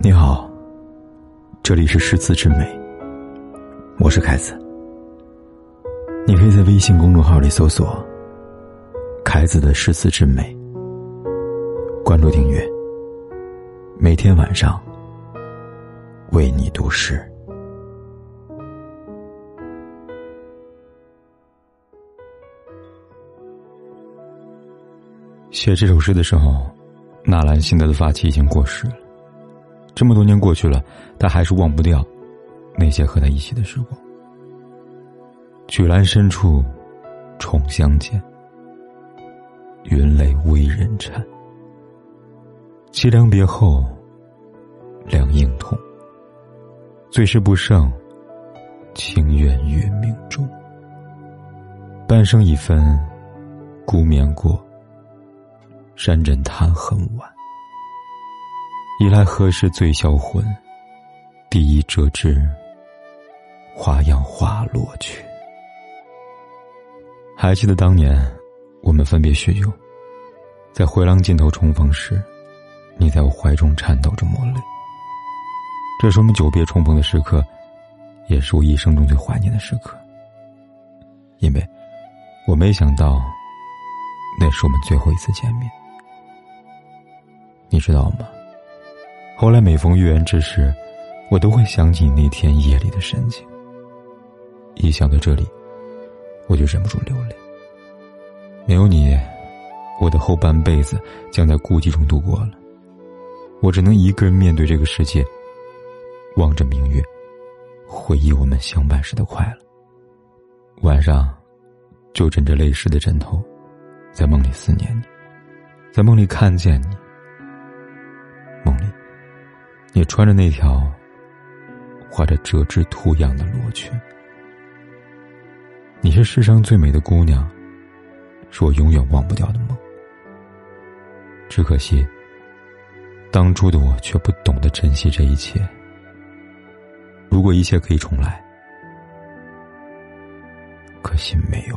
你好，这里是诗词之美，我是凯子。你可以在微信公众号里搜索“凯子的诗词之美”，关注订阅，每天晚上为你读诗。写这首诗的时候，纳兰性德的发妻已经过世了。这么多年过去了，他还是忘不掉那些和他一起的时光。曲栏深处，重相见。云泪微人颤。凄凉别后，两应痛。最是不胜，情愿月明中。半生已分，孤眠过。山枕叹恨晚。一来何时醉销魂？第一折枝，花样花落去。还记得当年我们分别许久，在回廊尽头重逢时，你在我怀中颤抖着抹泪。这是我们久别重逢的时刻，也是我一生中最怀念的时刻。因为我没想到，那是我们最后一次见面。你知道吗？后来每逢月圆之时，我都会想起那天夜里的神情。一想到这里，我就忍不住流泪。没有你，我的后半辈子将在孤寂中度过了。我只能一个人面对这个世界，望着明月，回忆我们相伴时的快乐。晚上，就枕着泪湿的枕头，在梦里思念你，在梦里看见你。你穿着那条画着折枝图样的罗裙，你是世上最美的姑娘，是我永远忘不掉的梦。只可惜，当初的我却不懂得珍惜这一切。如果一切可以重来，可惜没有